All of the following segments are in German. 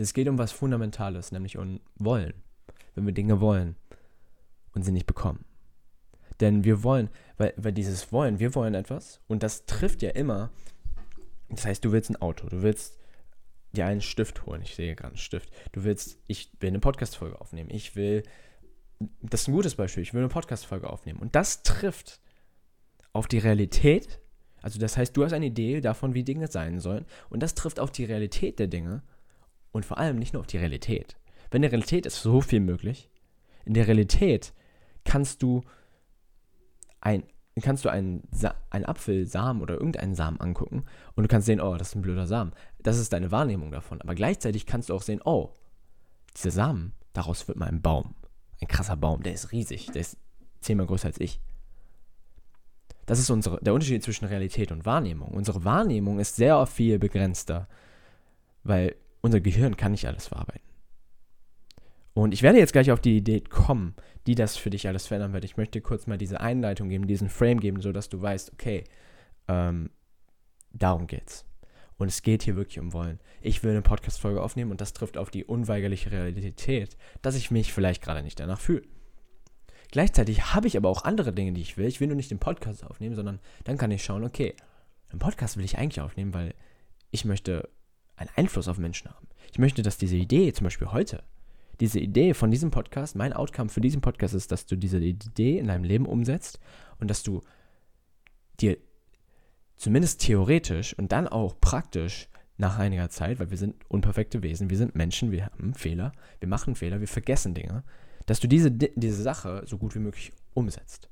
Es geht um was Fundamentales, nämlich um Wollen. Wenn wir Dinge wollen und sie nicht bekommen. Denn wir wollen, weil, weil dieses Wollen, wir wollen etwas und das trifft ja immer. Das heißt, du willst ein Auto, du willst dir einen Stift holen. Ich sehe gerade einen Stift. Du willst, ich will eine Podcast-Folge aufnehmen. Ich will, das ist ein gutes Beispiel, ich will eine Podcast-Folge aufnehmen. Und das trifft auf die Realität. Also das heißt, du hast eine Idee davon, wie Dinge sein sollen. Und das trifft auf die Realität der Dinge. Und vor allem nicht nur auf die Realität. Wenn der Realität ist so viel möglich. In der Realität kannst du ein, kannst du einen, einen Apfelsamen oder irgendeinen Samen angucken und du kannst sehen, oh, das ist ein blöder Samen. Das ist deine Wahrnehmung davon. Aber gleichzeitig kannst du auch sehen, oh, dieser Samen, daraus wird mal ein Baum. Ein krasser Baum, der ist riesig, der ist zehnmal größer als ich. Das ist unsere, der Unterschied zwischen Realität und Wahrnehmung. Unsere Wahrnehmung ist sehr viel begrenzter, weil unser Gehirn kann nicht alles verarbeiten. Und ich werde jetzt gleich auf die Idee kommen, die das für dich alles verändern wird. Ich möchte kurz mal diese Einleitung geben, diesen Frame geben, sodass du weißt, okay, ähm, darum geht's. Und es geht hier wirklich um Wollen. Ich will eine Podcast-Folge aufnehmen und das trifft auf die unweigerliche Realität, dass ich mich vielleicht gerade nicht danach fühle. Gleichzeitig habe ich aber auch andere Dinge, die ich will. Ich will nur nicht den Podcast aufnehmen, sondern dann kann ich schauen, okay, einen Podcast will ich eigentlich aufnehmen, weil ich möchte einen Einfluss auf Menschen haben. Ich möchte, dass diese Idee, zum Beispiel heute, diese Idee von diesem Podcast, mein Outcome für diesen Podcast ist, dass du diese Idee in deinem Leben umsetzt und dass du dir zumindest theoretisch und dann auch praktisch nach einiger Zeit, weil wir sind unperfekte Wesen, wir sind Menschen, wir haben Fehler, wir machen Fehler, wir vergessen Dinge, dass du diese, diese Sache so gut wie möglich umsetzt.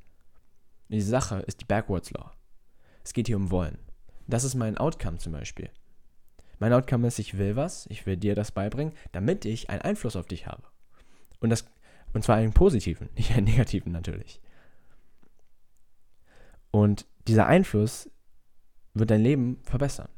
Und diese Sache ist die Backwards Law. Es geht hier um Wollen. Das ist mein Outcome zum Beispiel. Mein Outcome ist, ich will was, ich will dir das beibringen, damit ich einen Einfluss auf dich habe. Und, das, und zwar einen positiven, nicht einen negativen natürlich. Und dieser Einfluss wird dein Leben verbessern.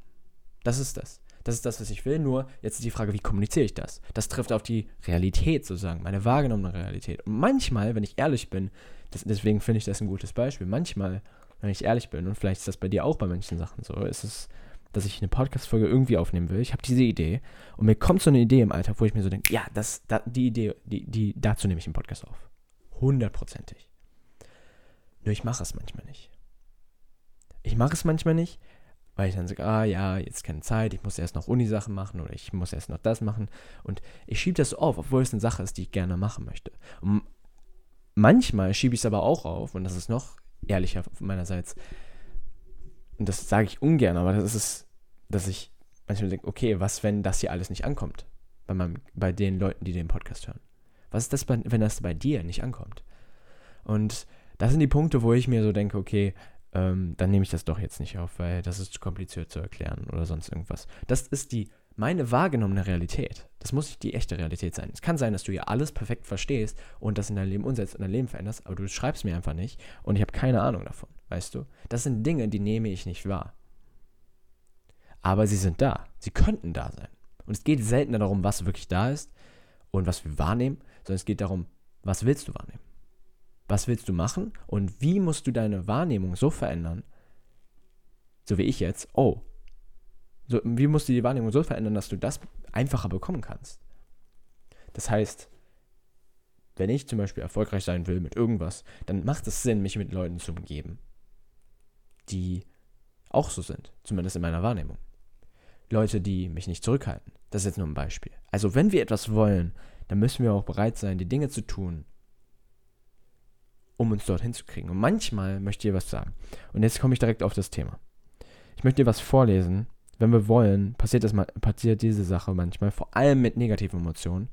Das ist das. Das ist das, was ich will. Nur jetzt ist die Frage, wie kommuniziere ich das? Das trifft auf die Realität sozusagen, meine wahrgenommene Realität. Und manchmal, wenn ich ehrlich bin, das, deswegen finde ich das ein gutes Beispiel, manchmal, wenn ich ehrlich bin, und vielleicht ist das bei dir auch bei manchen Sachen so, ist es dass ich eine Podcast-Folge irgendwie aufnehmen will. Ich habe diese Idee und mir kommt so eine Idee im Alltag, wo ich mir so denke, ja, das, da, die Idee, die, die, dazu nehme ich einen Podcast auf. Hundertprozentig. Nur ich mache es manchmal nicht. Ich mache es manchmal nicht, weil ich dann sage, ah ja, jetzt keine Zeit, ich muss erst noch Uni-Sachen machen oder ich muss erst noch das machen. Und ich schiebe das auf, obwohl es eine Sache ist, die ich gerne machen möchte. Und manchmal schiebe ich es aber auch auf, und das ist noch ehrlicher meinerseits, und das sage ich ungern, aber das ist, dass ich manchmal denke, okay, was, wenn das hier alles nicht ankommt? Bei, meinem, bei den Leuten, die den Podcast hören. Was ist das, wenn das bei dir nicht ankommt? Und das sind die Punkte, wo ich mir so denke, okay, ähm, dann nehme ich das doch jetzt nicht auf, weil das ist zu kompliziert zu erklären oder sonst irgendwas. Das ist die meine wahrgenommene Realität. Das muss nicht die echte Realität sein. Es kann sein, dass du ja alles perfekt verstehst und das in dein Leben umsetzt und dein Leben veränderst, aber du schreibst mir einfach nicht und ich habe keine Ahnung davon, weißt du? Das sind Dinge, die nehme ich nicht wahr. Aber sie sind da. Sie könnten da sein. Und es geht seltener darum, was wirklich da ist und was wir wahrnehmen, sondern es geht darum, was willst du wahrnehmen? Was willst du machen und wie musst du deine Wahrnehmung so verändern, so wie ich jetzt, oh, so, wie musst du die Wahrnehmung so verändern, dass du das einfacher bekommen kannst? Das heißt, wenn ich zum Beispiel erfolgreich sein will mit irgendwas, dann macht es Sinn, mich mit Leuten zu umgeben, die auch so sind, zumindest in meiner Wahrnehmung. Leute, die mich nicht zurückhalten. Das ist jetzt nur ein Beispiel. Also wenn wir etwas wollen, dann müssen wir auch bereit sein, die Dinge zu tun, um uns dorthin zu kriegen. Und manchmal möchte ich dir was sagen. Und jetzt komme ich direkt auf das Thema. Ich möchte dir was vorlesen, wenn wir wollen, passiert, das, passiert diese Sache manchmal, vor allem mit negativen Emotionen,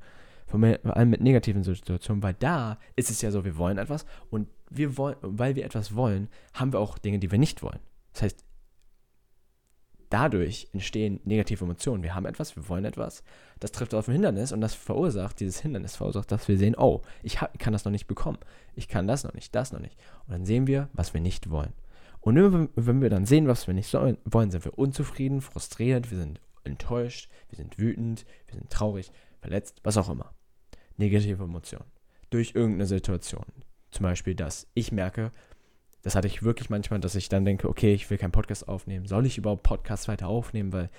vor allem mit negativen Situationen, weil da ist es ja so, wir wollen etwas und wir wollen, weil wir etwas wollen, haben wir auch Dinge, die wir nicht wollen. Das heißt, dadurch entstehen negative Emotionen. Wir haben etwas, wir wollen etwas, das trifft auf ein Hindernis und das verursacht, dieses Hindernis verursacht, dass wir sehen, oh, ich kann das noch nicht bekommen, ich kann das noch nicht, das noch nicht. Und dann sehen wir, was wir nicht wollen. Und immer, wenn wir dann sehen, was wir nicht sollen, wollen, sind wir unzufrieden, frustriert, wir sind enttäuscht, wir sind wütend, wir sind traurig, verletzt, was auch immer. Negative Emotionen. Durch irgendeine Situation. Zum Beispiel, dass ich merke, das hatte ich wirklich manchmal, dass ich dann denke, okay, ich will keinen Podcast aufnehmen. Soll ich überhaupt Podcasts weiter aufnehmen? Weil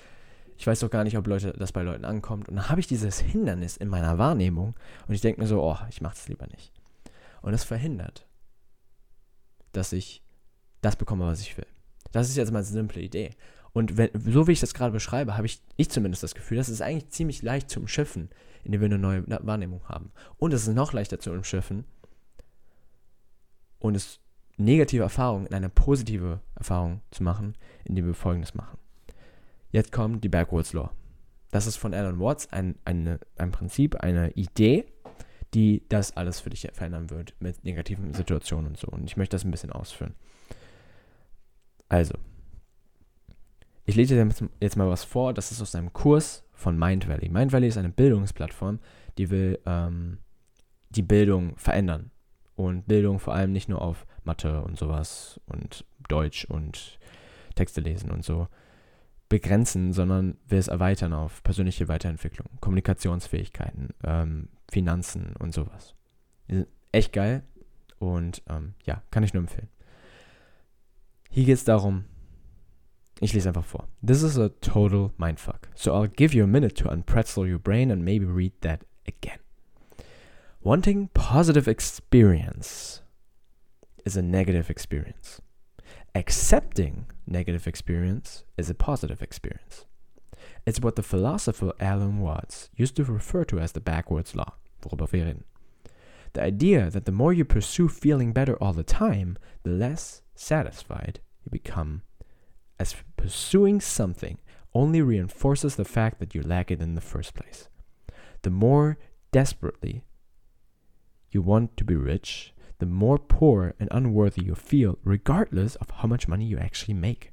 Ich weiß doch gar nicht, ob Leute, das bei Leuten ankommt. Und dann habe ich dieses Hindernis in meiner Wahrnehmung und ich denke mir so, oh, ich mache das lieber nicht. Und das verhindert, dass ich das bekomme, was ich will. Das ist jetzt mal eine simple Idee. Und wenn, so wie ich das gerade beschreibe, habe ich, ich zumindest das Gefühl, dass es eigentlich ziemlich leicht zu umschiffen, indem wir eine neue Wahrnehmung haben. Und es ist noch leichter zu umschiffen und es negative Erfahrungen in eine positive Erfahrung zu machen, indem wir folgendes machen. Jetzt kommt die Backwards Law. Das ist von Alan Watts ein, eine, ein Prinzip, eine Idee, die das alles für dich verändern wird mit negativen Situationen und so. Und ich möchte das ein bisschen ausführen. Also, ich lese dir jetzt mal was vor. Das ist aus einem Kurs von Mind Valley. Mind Valley ist eine Bildungsplattform, die will ähm, die Bildung verändern. Und Bildung vor allem nicht nur auf Mathe und sowas und Deutsch und Texte lesen und so begrenzen, sondern will es erweitern auf persönliche Weiterentwicklung, Kommunikationsfähigkeiten, ähm, Finanzen und sowas. Die sind echt geil und ähm, ja, kann ich nur empfehlen. Hier geht es darum, ich lese einfach vor. This is a total mindfuck. So I'll give you a minute to unpretzel your brain and maybe read that again. Wanting positive experience is a negative experience. Accepting negative experience is a positive experience. It's what the philosopher Alan Watts used to refer to as the backwards law, worüber wir reden. The idea that the more you pursue feeling better all the time, the less satisfied you become, as pursuing something only reinforces the fact that you lack it in the first place. The more desperately you want to be rich, the more poor and unworthy you feel, regardless of how much money you actually make.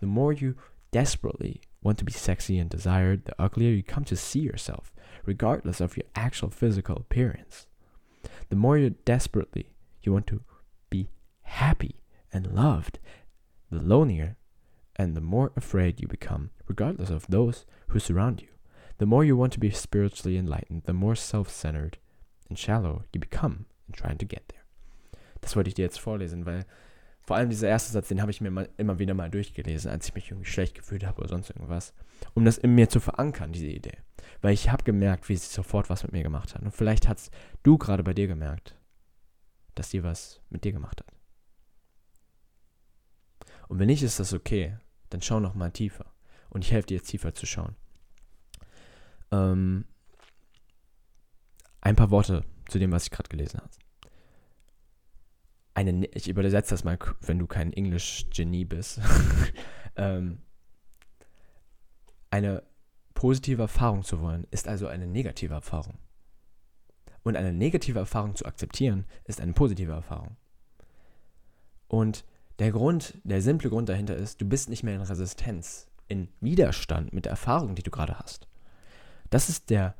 The more you desperately want to be sexy and desired, the uglier you come to see yourself, regardless of your actual physical appearance. The more you desperately you want to be happy and loved, the lonelier and the more afraid you become, regardless of those who surround you. The more you want to be spiritually enlightened, the more self centered and shallow you become in trying to get there. Das wollte ich dir jetzt vorlesen, weil vor allem dieser erste Satz, den habe ich mir mal, immer wieder mal durchgelesen, als ich mich irgendwie schlecht gefühlt habe oder sonst irgendwas, um das in mir zu verankern, diese Idee. Weil ich habe gemerkt, wie es sofort was mit mir gemacht hat. Und vielleicht hast du gerade bei dir gemerkt, dass die was mit dir gemacht hat. Und wenn nicht, ist das okay. Dann schau noch mal tiefer. Und ich helfe dir jetzt tiefer zu schauen. Ähm, ein paar Worte zu dem, was ich gerade gelesen habe eine, ich übersetze das mal, wenn du kein Englisch-Genie bist, ähm, eine positive Erfahrung zu wollen, ist also eine negative Erfahrung. Und eine negative Erfahrung zu akzeptieren, ist eine positive Erfahrung. Und der Grund, der simple Grund dahinter ist, du bist nicht mehr in Resistenz, in Widerstand mit der Erfahrung, die du gerade hast. Das ist der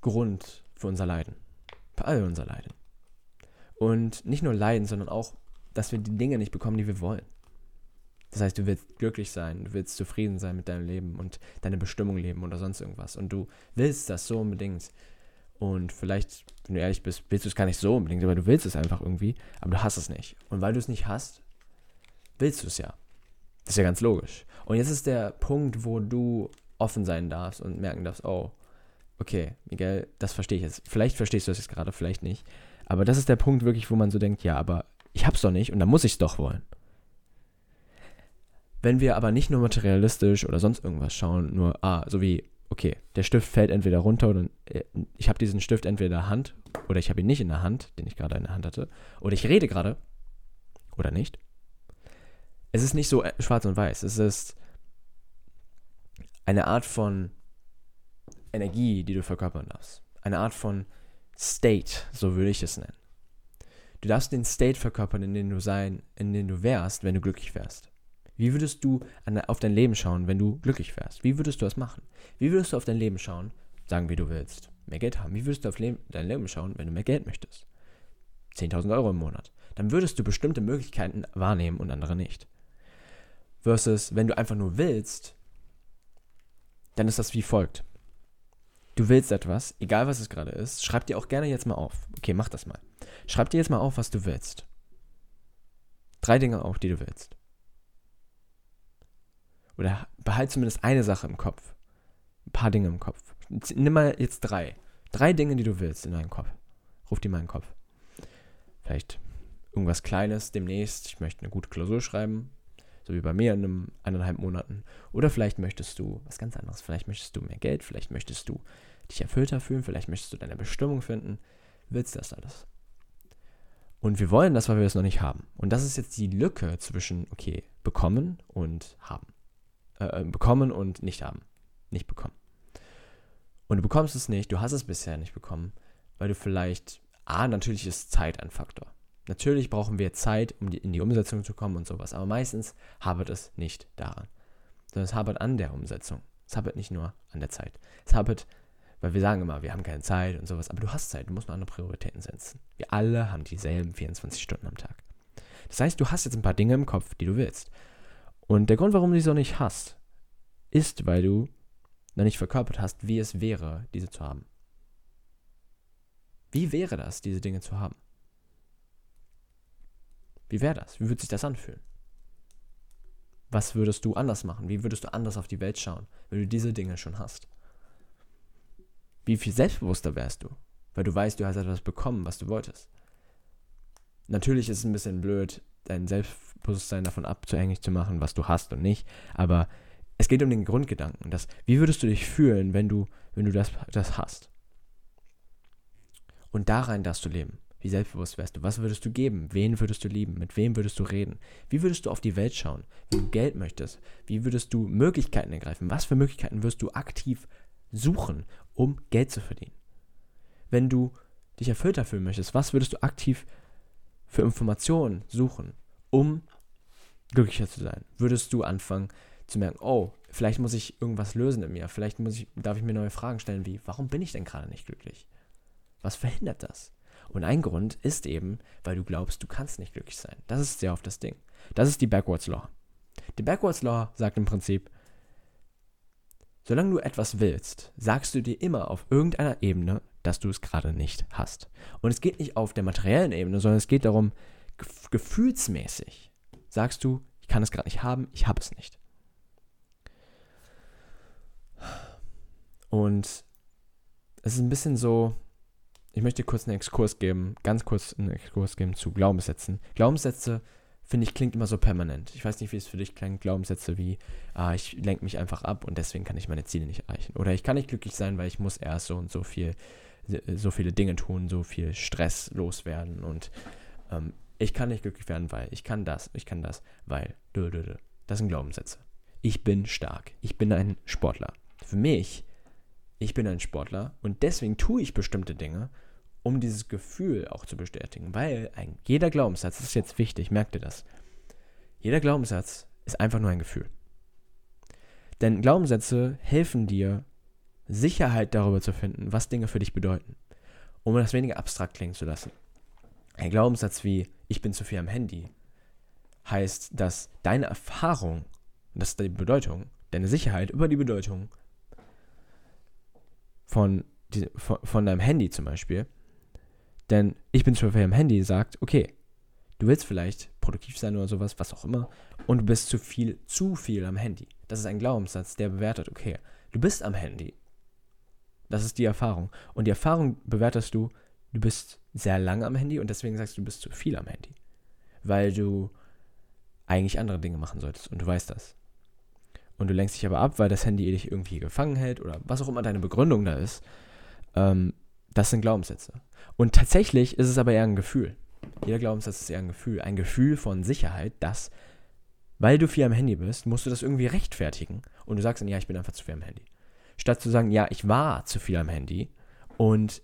Grund für unser Leiden. Für all unser Leiden. Und nicht nur leiden, sondern auch, dass wir die Dinge nicht bekommen, die wir wollen. Das heißt, du willst glücklich sein, du willst zufrieden sein mit deinem Leben und deine Bestimmung leben oder sonst irgendwas. Und du willst das so unbedingt. Und vielleicht, wenn du ehrlich bist, willst du es gar nicht so unbedingt, aber du willst es einfach irgendwie, aber du hast es nicht. Und weil du es nicht hast, willst du es ja. Das ist ja ganz logisch. Und jetzt ist der Punkt, wo du offen sein darfst und merken darfst, oh, okay, Miguel, das verstehe ich jetzt. Vielleicht verstehst du das jetzt gerade, vielleicht nicht. Aber das ist der Punkt wirklich, wo man so denkt, ja, aber ich hab's doch nicht und dann muss ich's doch wollen. Wenn wir aber nicht nur materialistisch oder sonst irgendwas schauen, nur, ah, so wie, okay, der Stift fällt entweder runter oder äh, ich habe diesen Stift entweder in der Hand oder ich habe ihn nicht in der Hand, den ich gerade in der Hand hatte, oder ich rede gerade oder nicht. Es ist nicht so äh, schwarz und weiß. Es ist eine Art von Energie, die du verkörpern darfst. Eine Art von State, so würde ich es nennen. Du darfst den State verkörpern, in dem du sein, in dem du wärst, wenn du glücklich wärst. Wie würdest du an, auf dein Leben schauen, wenn du glücklich wärst? Wie würdest du das machen? Wie würdest du auf dein Leben schauen, sagen, wie du willst, mehr Geld haben? Wie würdest du auf Leben, dein Leben schauen, wenn du mehr Geld möchtest? 10.000 Euro im Monat. Dann würdest du bestimmte Möglichkeiten wahrnehmen und andere nicht. Versus, wenn du einfach nur willst, dann ist das wie folgt du willst etwas, egal was es gerade ist, schreib dir auch gerne jetzt mal auf. Okay, mach das mal. Schreib dir jetzt mal auf, was du willst. Drei Dinge auf, die du willst. Oder behalt zumindest eine Sache im Kopf. ein paar Dinge im Kopf. Nimm mal jetzt drei. Drei Dinge, die du willst in deinen Kopf. Ruf die mal in den Kopf. Vielleicht irgendwas Kleines demnächst. Ich möchte eine gute Klausur schreiben. So wie bei mir in einem eineinhalb Monaten. Oder vielleicht möchtest du was ganz anderes. Vielleicht möchtest du mehr Geld. Vielleicht möchtest du dich erfüllter fühlen. Vielleicht möchtest du deine Bestimmung finden. Willst das alles? Und wir wollen das, weil wir es noch nicht haben. Und das ist jetzt die Lücke zwischen, okay, bekommen und haben. Äh, äh, bekommen und nicht haben. Nicht bekommen. Und du bekommst es nicht, du hast es bisher nicht bekommen, weil du vielleicht, ah, natürlich ist Zeit ein Faktor. Natürlich brauchen wir Zeit, um die, in die Umsetzung zu kommen und sowas, aber meistens habert es nicht daran, sondern es habert an der Umsetzung. Es habert nicht nur an der Zeit. Es habert weil wir sagen immer, wir haben keine Zeit und sowas, aber du hast Zeit, du musst nur andere Prioritäten setzen. Wir alle haben dieselben 24 Stunden am Tag. Das heißt, du hast jetzt ein paar Dinge im Kopf, die du willst. Und der Grund, warum du sie so nicht hast, ist, weil du noch nicht verkörpert hast, wie es wäre, diese zu haben. Wie wäre das, diese Dinge zu haben? Wie wäre das? Wie würde sich das anfühlen? Was würdest du anders machen? Wie würdest du anders auf die Welt schauen, wenn du diese Dinge schon hast? Wie viel selbstbewusster wärst du, weil du weißt, du hast etwas bekommen, was du wolltest. Natürlich ist es ein bisschen blöd, dein Selbstbewusstsein davon abzuhängig zu machen, was du hast und nicht, aber es geht um den Grundgedanken, dass, wie würdest du dich fühlen, wenn du, wenn du das, das hast? Und da rein darfst du leben. Wie selbstbewusst wärst du? Was würdest du geben? Wen würdest du lieben? Mit wem würdest du reden? Wie würdest du auf die Welt schauen? Wenn du Geld möchtest? Wie würdest du Möglichkeiten ergreifen? Was für Möglichkeiten wirst du aktiv suchen, um Geld zu verdienen. Wenn du dich erfüllter fühlen möchtest, was würdest du aktiv für Informationen suchen, um glücklicher zu sein? Würdest du anfangen zu merken, oh, vielleicht muss ich irgendwas lösen in mir, vielleicht muss ich, darf ich mir neue Fragen stellen wie, warum bin ich denn gerade nicht glücklich? Was verhindert das? Und ein Grund ist eben, weil du glaubst, du kannst nicht glücklich sein. Das ist sehr oft das Ding. Das ist die Backwards Law. Die Backwards Law sagt im Prinzip, Solange du etwas willst, sagst du dir immer auf irgendeiner Ebene, dass du es gerade nicht hast. Und es geht nicht auf der materiellen Ebene, sondern es geht darum, gef gefühlsmäßig sagst du, ich kann es gerade nicht haben, ich habe es nicht. Und es ist ein bisschen so, ich möchte kurz einen Exkurs geben, ganz kurz einen Exkurs geben zu Glaubenssätzen. Glaubenssätze finde ich, klingt immer so permanent. Ich weiß nicht, wie es für dich klingt. Glaubenssätze wie, ah, ich lenke mich einfach ab und deswegen kann ich meine Ziele nicht erreichen. Oder ich kann nicht glücklich sein, weil ich muss erst so und so viel, so viele Dinge tun, so viel Stress loswerden und ähm, ich kann nicht glücklich werden, weil ich kann das, ich kann das, weil. Das sind Glaubenssätze. Ich bin stark. Ich bin ein Sportler. Für mich, ich bin ein Sportler und deswegen tue ich bestimmte Dinge um dieses Gefühl auch zu bestätigen. Weil ein, jeder Glaubenssatz, das ist jetzt wichtig, merkt ihr das? Jeder Glaubenssatz ist einfach nur ein Gefühl. Denn Glaubenssätze helfen dir, Sicherheit darüber zu finden, was Dinge für dich bedeuten. Um das weniger abstrakt klingen zu lassen. Ein Glaubenssatz wie ich bin zu viel am Handy heißt, dass deine Erfahrung, das ist die Bedeutung, deine Sicherheit über die Bedeutung von, von deinem Handy zum Beispiel, denn ich bin schon am Handy, sagt, okay, du willst vielleicht produktiv sein oder sowas, was auch immer, und du bist zu viel, zu viel am Handy. Das ist ein Glaubenssatz, der bewertet, okay, du bist am Handy. Das ist die Erfahrung. Und die Erfahrung bewertest du, du bist sehr lange am Handy und deswegen sagst du, du bist zu viel am Handy. Weil du eigentlich andere Dinge machen solltest und du weißt das. Und du lenkst dich aber ab, weil das Handy dich irgendwie gefangen hält oder was auch immer deine Begründung da ist. Ähm, das sind Glaubenssätze. Und tatsächlich ist es aber eher ein Gefühl. Jeder Glaubenssatz ist eher ein Gefühl. Ein Gefühl von Sicherheit, dass, weil du viel am Handy bist, musst du das irgendwie rechtfertigen. Und du sagst dann, ja, ich bin einfach zu viel am Handy. Statt zu sagen, ja, ich war zu viel am Handy und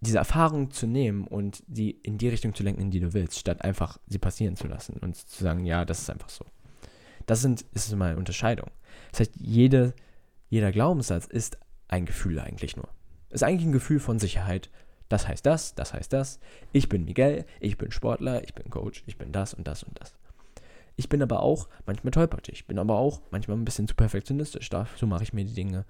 diese Erfahrung zu nehmen und die in die Richtung zu lenken, in die du willst, statt einfach sie passieren zu lassen und zu sagen, ja, das ist einfach so. Das sind, ist mal eine Unterscheidung. Das heißt, jede, jeder Glaubenssatz ist ein Gefühl eigentlich nur. Ist eigentlich ein Gefühl von Sicherheit. Das heißt das, das heißt das. Ich bin Miguel, ich bin Sportler, ich bin Coach, ich bin das und das und das. Ich bin aber auch manchmal tollpatschig. Ich bin aber auch manchmal ein bisschen zu perfektionistisch. Dazu mache ich mir die Dinge,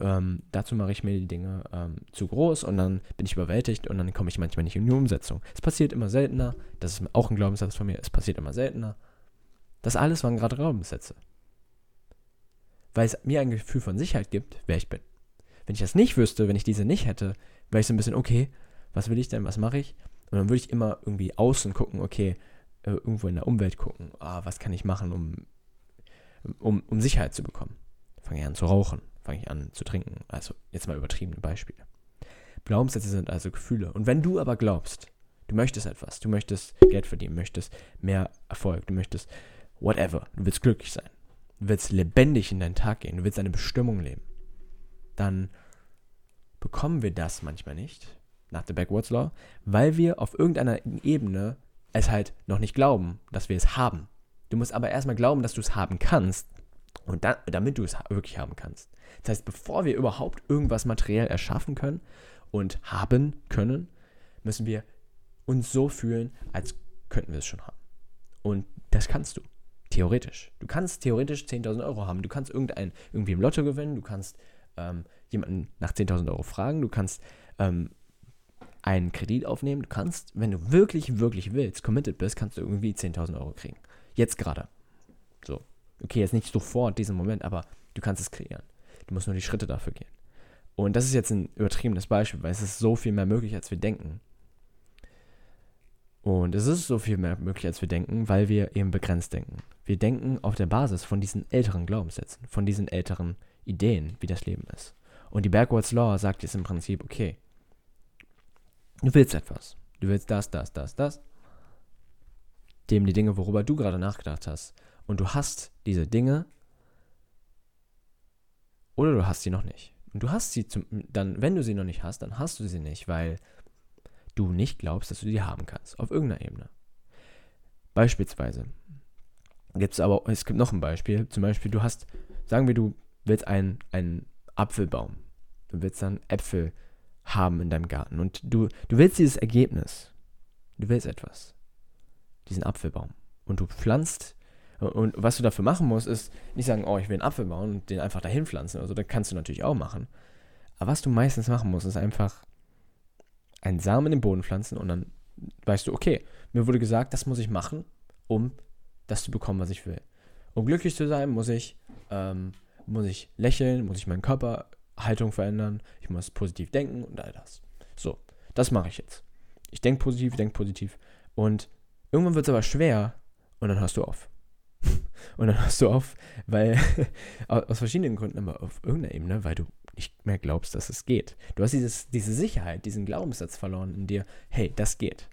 ähm, dazu mache ich mir die Dinge ähm, zu groß und dann bin ich überwältigt und dann komme ich manchmal nicht in die Umsetzung. Es passiert immer seltener. Das ist auch ein Glaubenssatz von mir. Es passiert immer seltener. Das alles waren gerade Glaubenssätze. weil es mir ein Gefühl von Sicherheit gibt, wer ich bin. Wenn ich das nicht wüsste, wenn ich diese nicht hätte, wäre ich so ein bisschen, okay, was will ich denn, was mache ich? Und dann würde ich immer irgendwie außen gucken, okay, äh, irgendwo in der Umwelt gucken, ah, was kann ich machen, um, um, um Sicherheit zu bekommen. Fange ich an zu rauchen, fange ich an zu trinken. Also jetzt mal übertriebene Beispiele. Glaubenssätze sind also Gefühle. Und wenn du aber glaubst, du möchtest etwas, du möchtest Geld verdienen, möchtest mehr Erfolg, du möchtest whatever, du willst glücklich sein, du willst lebendig in deinen Tag gehen, du willst eine Bestimmung leben, dann bekommen wir das manchmal nicht nach der Backwards Law, weil wir auf irgendeiner Ebene es halt noch nicht glauben, dass wir es haben. Du musst aber erstmal glauben, dass du es haben kannst und dann, damit du es wirklich haben kannst. Das heißt, bevor wir überhaupt irgendwas materiell erschaffen können und haben können, müssen wir uns so fühlen, als könnten wir es schon haben. Und das kannst du. Theoretisch. Du kannst theoretisch 10.000 Euro haben. Du kannst irgendein, irgendwie im Lotto gewinnen. Du kannst ähm, jemanden nach 10.000 Euro fragen. Du kannst ähm, einen Kredit aufnehmen. Du kannst, wenn du wirklich, wirklich willst, committed bist, kannst du irgendwie 10.000 Euro kriegen. Jetzt gerade. So. Okay, jetzt nicht sofort, diesen Moment, aber du kannst es kreieren. Du musst nur die Schritte dafür gehen. Und das ist jetzt ein übertriebenes Beispiel, weil es ist so viel mehr möglich, als wir denken. Und es ist so viel mehr möglich, als wir denken, weil wir eben begrenzt denken. Wir denken auf der Basis von diesen älteren Glaubenssätzen, von diesen älteren Ideen, wie das Leben ist. Und die Backwards Law sagt jetzt im Prinzip, okay, du willst etwas. Du willst das, das, das, das. Dem die Dinge, worüber du gerade nachgedacht hast. Und du hast diese Dinge oder du hast sie noch nicht. Und du hast sie zum, dann, wenn du sie noch nicht hast, dann hast du sie nicht, weil du nicht glaubst, dass du die haben kannst. Auf irgendeiner Ebene. Beispielsweise gibt es aber, es gibt noch ein Beispiel. Zum Beispiel, du hast, sagen wir, du willst einen, einen Apfelbaum. Du willst dann Äpfel haben in deinem Garten. Und du, du willst dieses Ergebnis. Du willst etwas. Diesen Apfelbaum. Und du pflanzt. Und was du dafür machen musst, ist nicht sagen, oh, ich will einen Apfel bauen und den einfach dahin pflanzen. Also, das kannst du natürlich auch machen. Aber was du meistens machen musst, ist einfach einen Samen in den Boden pflanzen und dann weißt du, okay, mir wurde gesagt, das muss ich machen, um das zu bekommen, was ich will. Um glücklich zu sein, muss ich, ähm, muss ich lächeln, muss ich meine Körperhaltung verändern, ich muss positiv denken und all das. So, das mache ich jetzt. Ich denke positiv, denke positiv. Und irgendwann wird es aber schwer und dann hörst du auf. und dann hörst du auf, weil aus verschiedenen Gründen, aber auf irgendeiner Ebene, weil du nicht mehr glaubst, dass es geht. Du hast dieses, diese Sicherheit, diesen Glaubenssatz verloren in dir, hey, das geht.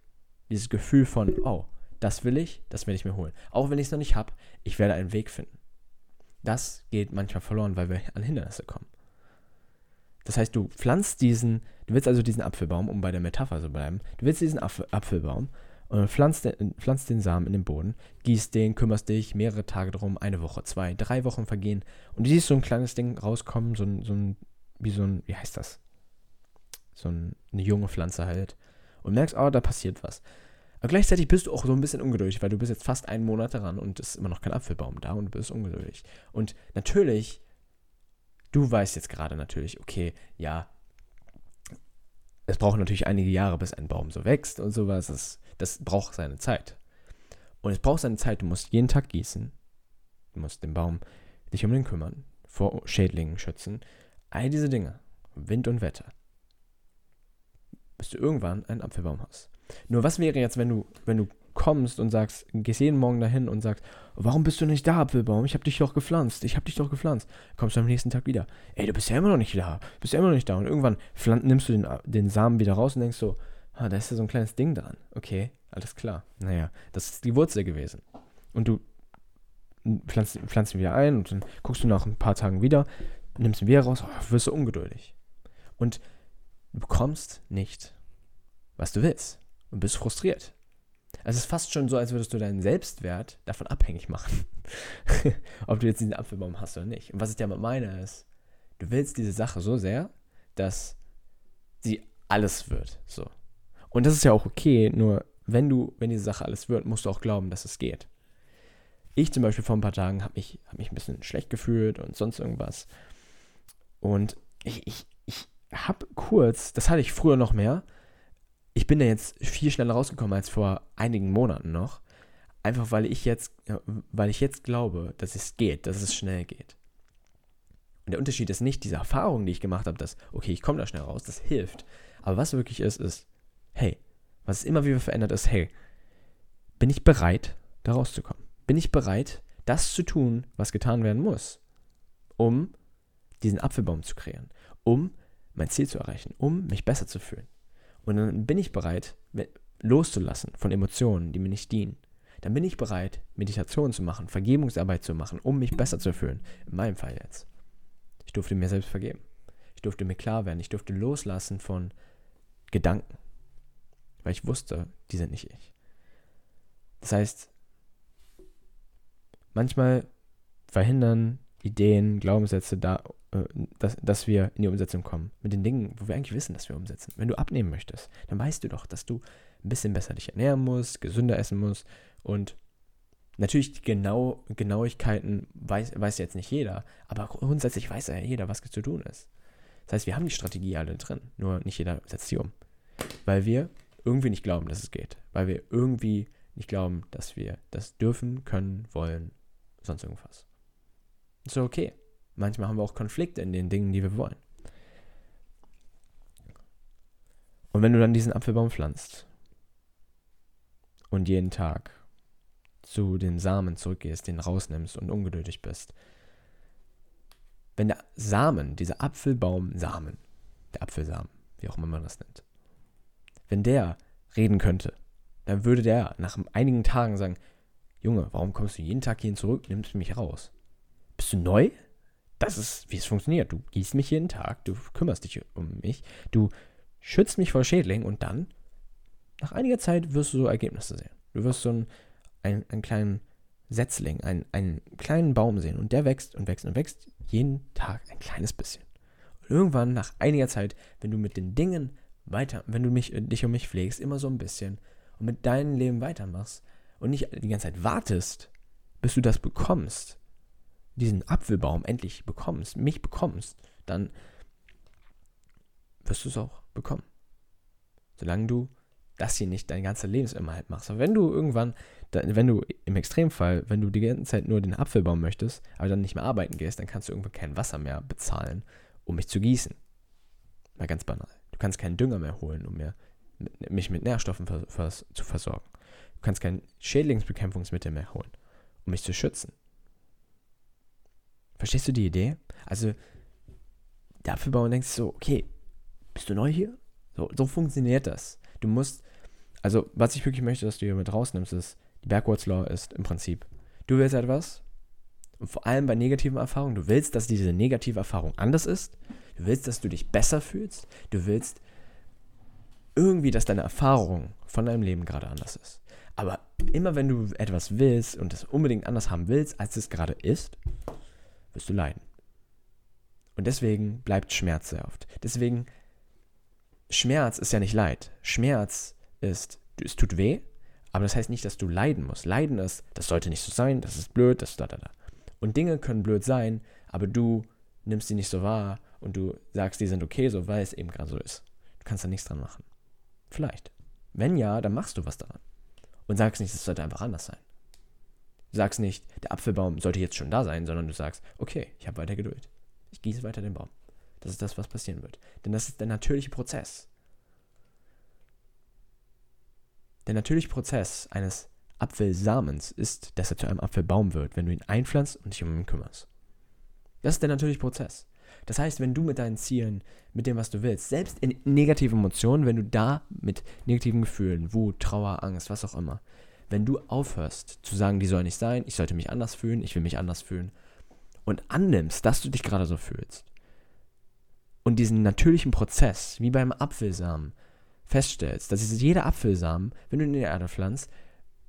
Dieses Gefühl von, oh, das will ich, das werde ich mir holen. Auch wenn ich es noch nicht habe, ich werde einen Weg finden. Das geht manchmal verloren, weil wir an Hindernisse kommen. Das heißt, du pflanzt diesen, du willst also diesen Apfelbaum, um bei der Metapher zu bleiben, du willst diesen Apfel, Apfelbaum und pflanzt den, pflanzt den Samen in den Boden, gießt den, kümmerst dich mehrere Tage darum, eine Woche, zwei, drei Wochen vergehen und du siehst so ein kleines Ding rauskommen, so ein, so ein wie so ein, wie heißt das? So ein, eine junge Pflanze halt. Und merkst, oh, da passiert was. Aber gleichzeitig bist du auch so ein bisschen ungeduldig, weil du bist jetzt fast einen Monat daran und es ist immer noch kein Apfelbaum da und du bist ungeduldig. Und natürlich, du weißt jetzt gerade natürlich, okay, ja, es braucht natürlich einige Jahre, bis ein Baum so wächst und sowas. Das, das braucht seine Zeit. Und es braucht seine Zeit. Du musst jeden Tag gießen. Du musst den Baum dich um den kümmern, vor Schädlingen schützen. All diese Dinge, Wind und Wetter, bis du irgendwann einen Apfelbaum hast. Nur was wäre jetzt, wenn du, wenn du kommst und sagst, gehst jeden Morgen dahin und sagst, warum bist du nicht da, Apfelbaum? Ich habe dich doch gepflanzt, ich habe dich doch gepflanzt. Kommst du am nächsten Tag wieder, ey, du bist ja immer noch nicht da, bist ja immer noch nicht da. Und irgendwann nimmst du den, den Samen wieder raus und denkst so, ah, da ist ja so ein kleines Ding dran. Okay, alles klar. Naja, das ist die Wurzel gewesen. Und du pflanzt, pflanzt ihn wieder ein und dann guckst du nach ein paar Tagen wieder, nimmst ihn wieder raus, oh, wirst du ungeduldig. Und du bekommst nicht, was du willst. Und bist frustriert. Es ist fast schon so, als würdest du deinen Selbstwert davon abhängig machen. Ob du jetzt diesen Apfelbaum hast oder nicht. Und was ich damit meine ist, du willst diese Sache so sehr, dass sie alles wird. So. Und das ist ja auch okay, nur wenn du, wenn diese Sache alles wird, musst du auch glauben, dass es geht. Ich zum Beispiel vor ein paar Tagen habe mich, hab mich ein bisschen schlecht gefühlt und sonst irgendwas. Und ich, ich, ich habe kurz, das hatte ich früher noch mehr, ich bin da jetzt viel schneller rausgekommen als vor einigen Monaten noch. Einfach weil ich jetzt, weil ich jetzt glaube, dass es geht, dass es schnell geht. Und der Unterschied ist nicht diese Erfahrung, die ich gemacht habe, dass, okay, ich komme da schnell raus, das hilft. Aber was wirklich ist, ist, hey, was es immer wieder verändert ist, hey, bin ich bereit, da rauszukommen? Bin ich bereit, das zu tun, was getan werden muss, um diesen Apfelbaum zu kreieren, um mein Ziel zu erreichen, um mich besser zu fühlen? Und dann bin ich bereit, loszulassen von Emotionen, die mir nicht dienen. Dann bin ich bereit, Meditation zu machen, Vergebungsarbeit zu machen, um mich besser zu fühlen. In meinem Fall jetzt. Ich durfte mir selbst vergeben. Ich durfte mir klar werden. Ich durfte loslassen von Gedanken. Weil ich wusste, die sind nicht ich. Das heißt, manchmal verhindern Ideen, Glaubenssätze da, äh, dass, dass wir in die Umsetzung kommen. Mit den Dingen, wo wir eigentlich wissen, dass wir umsetzen. Wenn du abnehmen möchtest, dann weißt du doch, dass du ein bisschen besser dich ernähren musst, gesünder essen musst und natürlich die genau, Genauigkeiten weiß, weiß jetzt nicht jeder, aber grundsätzlich weiß ja jeder, was zu tun ist. Das heißt, wir haben die Strategie alle drin, nur nicht jeder setzt sie um. Weil wir irgendwie nicht glauben, dass es geht. Weil wir irgendwie nicht glauben, dass wir das dürfen, können, wollen, sonst irgendwas. Ist okay. Manchmal haben wir auch Konflikte in den Dingen, die wir wollen. Und wenn du dann diesen Apfelbaum pflanzt und jeden Tag zu den Samen zurückgehst, den rausnimmst und ungeduldig bist, wenn der Samen, dieser Apfelbaum-Samen, der Apfelsamen, wie auch immer man das nennt, wenn der reden könnte, dann würde der nach einigen Tagen sagen, Junge, warum kommst du jeden Tag hierhin zurück, nimmst mich raus? Bist du neu? Das ist, wie es funktioniert. Du gießt mich jeden Tag, du kümmerst dich um mich, du schützt mich vor Schädlingen und dann, nach einiger Zeit, wirst du so Ergebnisse sehen. Du wirst so einen, einen, einen kleinen Setzling, einen, einen kleinen Baum sehen und der wächst und wächst und wächst jeden Tag ein kleines bisschen. Und irgendwann, nach einiger Zeit, wenn du mit den Dingen weiter, wenn du mich, dich um mich pflegst, immer so ein bisschen und mit deinem Leben weitermachst und nicht die ganze Zeit wartest, bis du das bekommst, diesen Apfelbaum endlich bekommst, mich bekommst, dann wirst du es auch bekommen. Solange du das hier nicht dein ganzer Lebensinhalt machst. Aber wenn du irgendwann, wenn du im Extremfall, wenn du die ganze Zeit nur den Apfelbaum möchtest, aber dann nicht mehr arbeiten gehst, dann kannst du irgendwann kein Wasser mehr bezahlen, um mich zu gießen. Mal ganz banal. Du kannst keinen Dünger mehr holen, um mir, mich mit Nährstoffen vers zu versorgen. Du kannst kein Schädlingsbekämpfungsmittel mehr holen, um mich zu schützen. Verstehst du die Idee? Also, der Apfelbauer denkt so, okay, bist du neu hier? So, so funktioniert das. Du musst, also, was ich wirklich möchte, dass du hier mit rausnimmst, ist, die Backwards Law ist im Prinzip, du willst etwas, und vor allem bei negativen Erfahrungen, du willst, dass diese negative Erfahrung anders ist, du willst, dass du dich besser fühlst, du willst irgendwie, dass deine Erfahrung von deinem Leben gerade anders ist. Aber immer wenn du etwas willst und es unbedingt anders haben willst, als es gerade ist, wirst du leiden. Und deswegen bleibt Schmerz sehr oft. Deswegen, Schmerz ist ja nicht Leid. Schmerz ist, es tut weh, aber das heißt nicht, dass du leiden musst. Leiden ist, das sollte nicht so sein, das ist blöd, das da, da, da. Und Dinge können blöd sein, aber du nimmst sie nicht so wahr und du sagst, die sind okay so, weil es eben gerade so ist. Du kannst da nichts dran machen. Vielleicht. Wenn ja, dann machst du was daran. Und sagst nicht, es sollte einfach anders sein. Du sagst nicht, der Apfelbaum sollte jetzt schon da sein, sondern du sagst, okay, ich habe weiter Geduld. Ich gieße weiter den Baum. Das ist das, was passieren wird. Denn das ist der natürliche Prozess. Der natürliche Prozess eines Apfelsamens ist, dass er zu einem Apfelbaum wird, wenn du ihn einpflanzt und dich um ihn kümmerst. Das ist der natürliche Prozess. Das heißt, wenn du mit deinen Zielen, mit dem, was du willst, selbst in negativen Emotionen, wenn du da mit negativen Gefühlen, Wut, Trauer, Angst, was auch immer, wenn du aufhörst zu sagen, die soll nicht sein, ich sollte mich anders fühlen, ich will mich anders fühlen und annimmst, dass du dich gerade so fühlst und diesen natürlichen Prozess, wie beim Apfelsamen, feststellst, dass jeder Apfelsamen, wenn du ihn in die Erde pflanzt,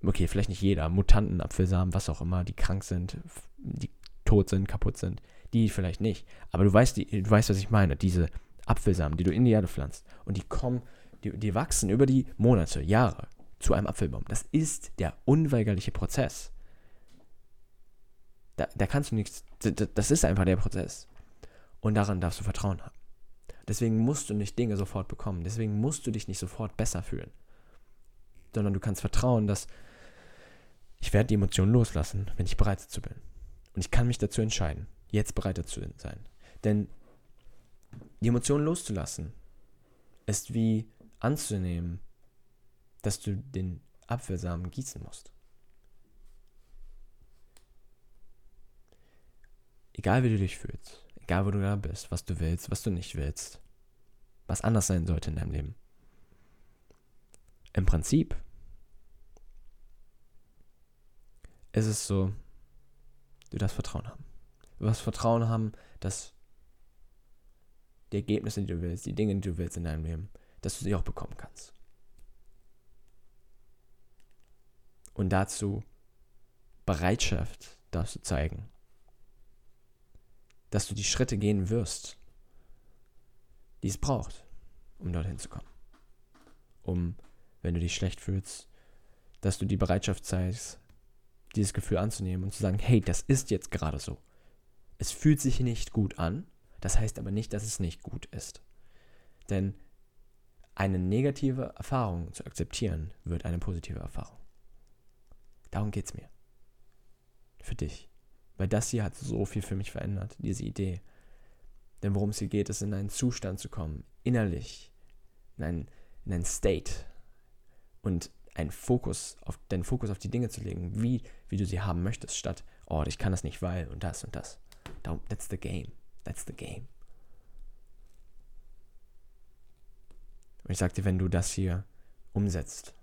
okay, vielleicht nicht jeder, Mutanten, Apfelsamen, was auch immer, die krank sind, die tot sind, kaputt sind, die vielleicht nicht, aber du weißt, die, du weißt, was ich meine, diese Apfelsamen, die du in die Erde pflanzt und die kommen, die, die wachsen über die Monate, Jahre zu einem Apfelbaum. Das ist der unweigerliche Prozess. Da, da kannst du nichts, das ist einfach der Prozess. Und daran darfst du Vertrauen haben. Deswegen musst du nicht Dinge sofort bekommen. Deswegen musst du dich nicht sofort besser fühlen. Sondern du kannst vertrauen, dass ich werde die Emotionen loslassen, wenn ich bereit dazu bin. Und ich kann mich dazu entscheiden, jetzt bereit dazu sein. Denn die Emotionen loszulassen ist wie anzunehmen, dass du den Apfelsamen gießen musst. Egal wie du dich fühlst, egal wo du da bist, was du willst, was du nicht willst, was anders sein sollte in deinem Leben. Im Prinzip ist es so, du darfst Vertrauen haben. Du darfst Vertrauen haben, dass die Ergebnisse, die du willst, die Dinge, die du willst in deinem Leben, dass du sie auch bekommen kannst. Und dazu Bereitschaft darfst du zeigen, dass du die Schritte gehen wirst, die es braucht, um dorthin zu kommen. Um, wenn du dich schlecht fühlst, dass du die Bereitschaft zeigst, dieses Gefühl anzunehmen und zu sagen, hey, das ist jetzt gerade so. Es fühlt sich nicht gut an, das heißt aber nicht, dass es nicht gut ist. Denn eine negative Erfahrung zu akzeptieren, wird eine positive Erfahrung. Darum geht es mir. Für dich. Weil das hier hat so viel für mich verändert, diese Idee. Denn worum es hier geht, ist in einen Zustand zu kommen, innerlich, in einen, in einen State und einen Fokus auf, deinen Fokus auf die Dinge zu legen, wie, wie du sie haben möchtest, statt, oh, ich kann das nicht, weil und das und das. That's the game. That's the game. Und ich sagte, wenn du das hier umsetzt,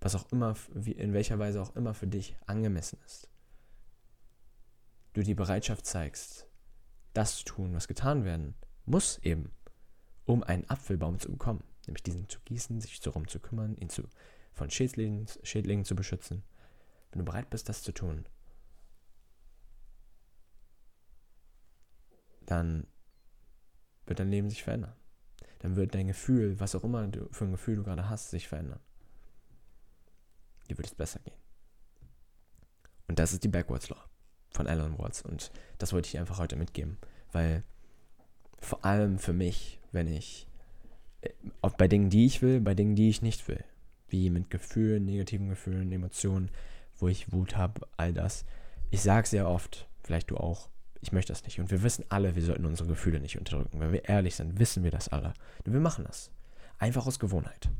was auch immer, in welcher Weise auch immer für dich angemessen ist, du die Bereitschaft zeigst, das zu tun, was getan werden muss eben, um einen Apfelbaum zu bekommen, nämlich diesen zu gießen, sich darum zu kümmern, ihn zu, von Schädlingen, Schädlingen zu beschützen. Wenn du bereit bist, das zu tun, dann wird dein Leben sich verändern. Dann wird dein Gefühl, was auch immer du für ein Gefühl du gerade hast, sich verändern. Dir wird es besser gehen. Und das ist die Backwards Law von Alan Watts. Und das wollte ich einfach heute mitgeben, weil vor allem für mich, wenn ich auch äh, bei Dingen, die ich will, bei Dingen, die ich nicht will, wie mit Gefühlen, negativen Gefühlen, Emotionen, wo ich Wut habe, all das. Ich sage sehr oft, vielleicht du auch, ich möchte das nicht. Und wir wissen alle, wir sollten unsere Gefühle nicht unterdrücken. Wenn wir ehrlich sind, wissen wir das alle. Und wir machen das. Einfach aus Gewohnheit.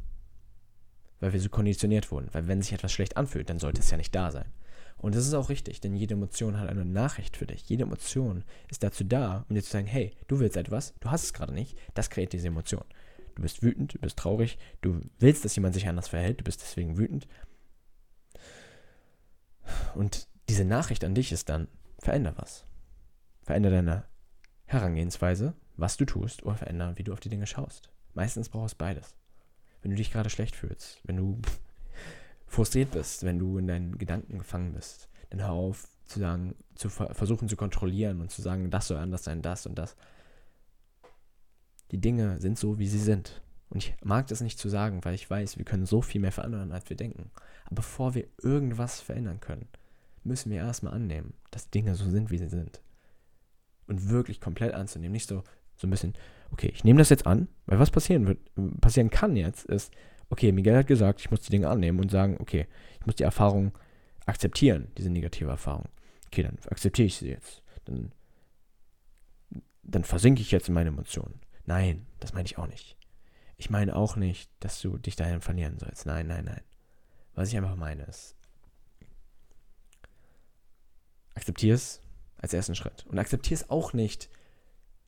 Weil wir so konditioniert wurden. Weil wenn sich etwas schlecht anfühlt, dann sollte es ja nicht da sein. Und das ist auch richtig, denn jede Emotion hat eine Nachricht für dich. Jede Emotion ist dazu da, um dir zu sagen, hey, du willst etwas, du hast es gerade nicht, das kreiert diese Emotion. Du bist wütend, du bist traurig, du willst, dass jemand sich anders verhält, du bist deswegen wütend. Und diese Nachricht an dich ist dann, veränder was. Verändere deine Herangehensweise, was du tust, oder verändere, wie du auf die Dinge schaust. Meistens brauchst du beides. Wenn du dich gerade schlecht fühlst, wenn du frustriert bist, wenn du in deinen Gedanken gefangen bist, dann hör auf zu sagen, zu ver versuchen zu kontrollieren und zu sagen, das soll anders sein, das und das. Die Dinge sind so, wie sie sind. Und ich mag das nicht zu sagen, weil ich weiß, wir können so viel mehr verändern, als wir denken. Aber bevor wir irgendwas verändern können, müssen wir erstmal annehmen, dass Dinge so sind, wie sie sind und wirklich komplett anzunehmen. Nicht so, so ein bisschen, okay, ich nehme das jetzt an, weil was passieren wird, passieren kann jetzt, ist, okay, Miguel hat gesagt, ich muss die Dinge annehmen und sagen, okay, ich muss die Erfahrung akzeptieren, diese negative Erfahrung. Okay, dann akzeptiere ich sie jetzt. Dann, dann versinke ich jetzt in meine Emotionen. Nein, das meine ich auch nicht. Ich meine auch nicht, dass du dich dahin verlieren sollst. Nein, nein, nein. Was ich einfach meine ist, akzeptiere es, als ersten Schritt. Und akzeptier es auch nicht,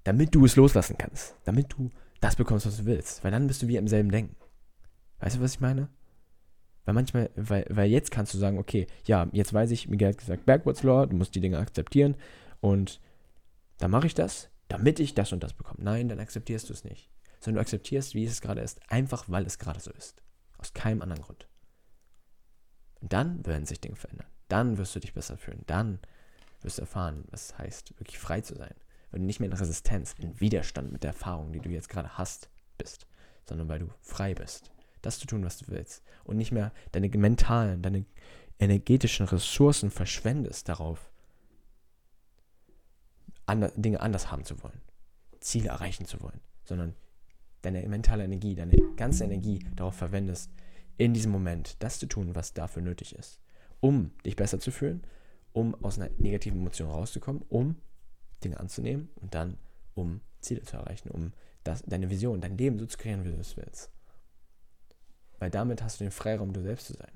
damit du es loslassen kannst. Damit du das bekommst, was du willst. Weil dann bist du wie im selben Denken. Weißt du, was ich meine? Weil manchmal, weil, weil jetzt kannst du sagen, okay, ja, jetzt weiß ich, Miguel hat gesagt, Backwards Law, du musst die Dinge akzeptieren und dann mache ich das, damit ich das und das bekomme. Nein, dann akzeptierst du es nicht. Sondern du akzeptierst, wie es gerade ist, einfach weil es gerade so ist. Aus keinem anderen Grund. Und dann werden sich Dinge verändern. Dann wirst du dich besser fühlen. Dann wirst du erfahren, was es heißt, wirklich frei zu sein. Weil du nicht mehr in Resistenz, in Widerstand mit der Erfahrung, die du jetzt gerade hast, bist, sondern weil du frei bist, das zu tun, was du willst. Und nicht mehr deine mentalen, deine energetischen Ressourcen verschwendest darauf, Dinge anders haben zu wollen, Ziele erreichen zu wollen, sondern deine mentale Energie, deine ganze Energie darauf verwendest, in diesem Moment das zu tun, was dafür nötig ist, um dich besser zu fühlen, um aus einer negativen Emotion rauszukommen, um Dinge anzunehmen und dann um Ziele zu erreichen, um das, deine Vision, dein Leben so zu kreieren, wie du es willst. Weil damit hast du den Freiraum, du selbst zu sein.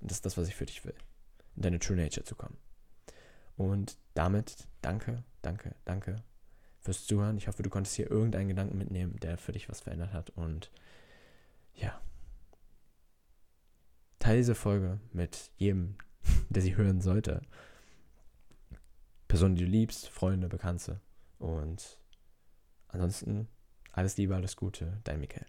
Und das ist das, was ich für dich will. In deine True Nature zu kommen. Und damit danke, danke, danke fürs Zuhören. Ich hoffe, du konntest hier irgendeinen Gedanken mitnehmen, der für dich was verändert hat. Und ja, teile diese Folge mit jedem, der sie hören sollte. Personen, die du liebst, Freunde, Bekannte. Und ansonsten alles Liebe, alles Gute, dein Michael.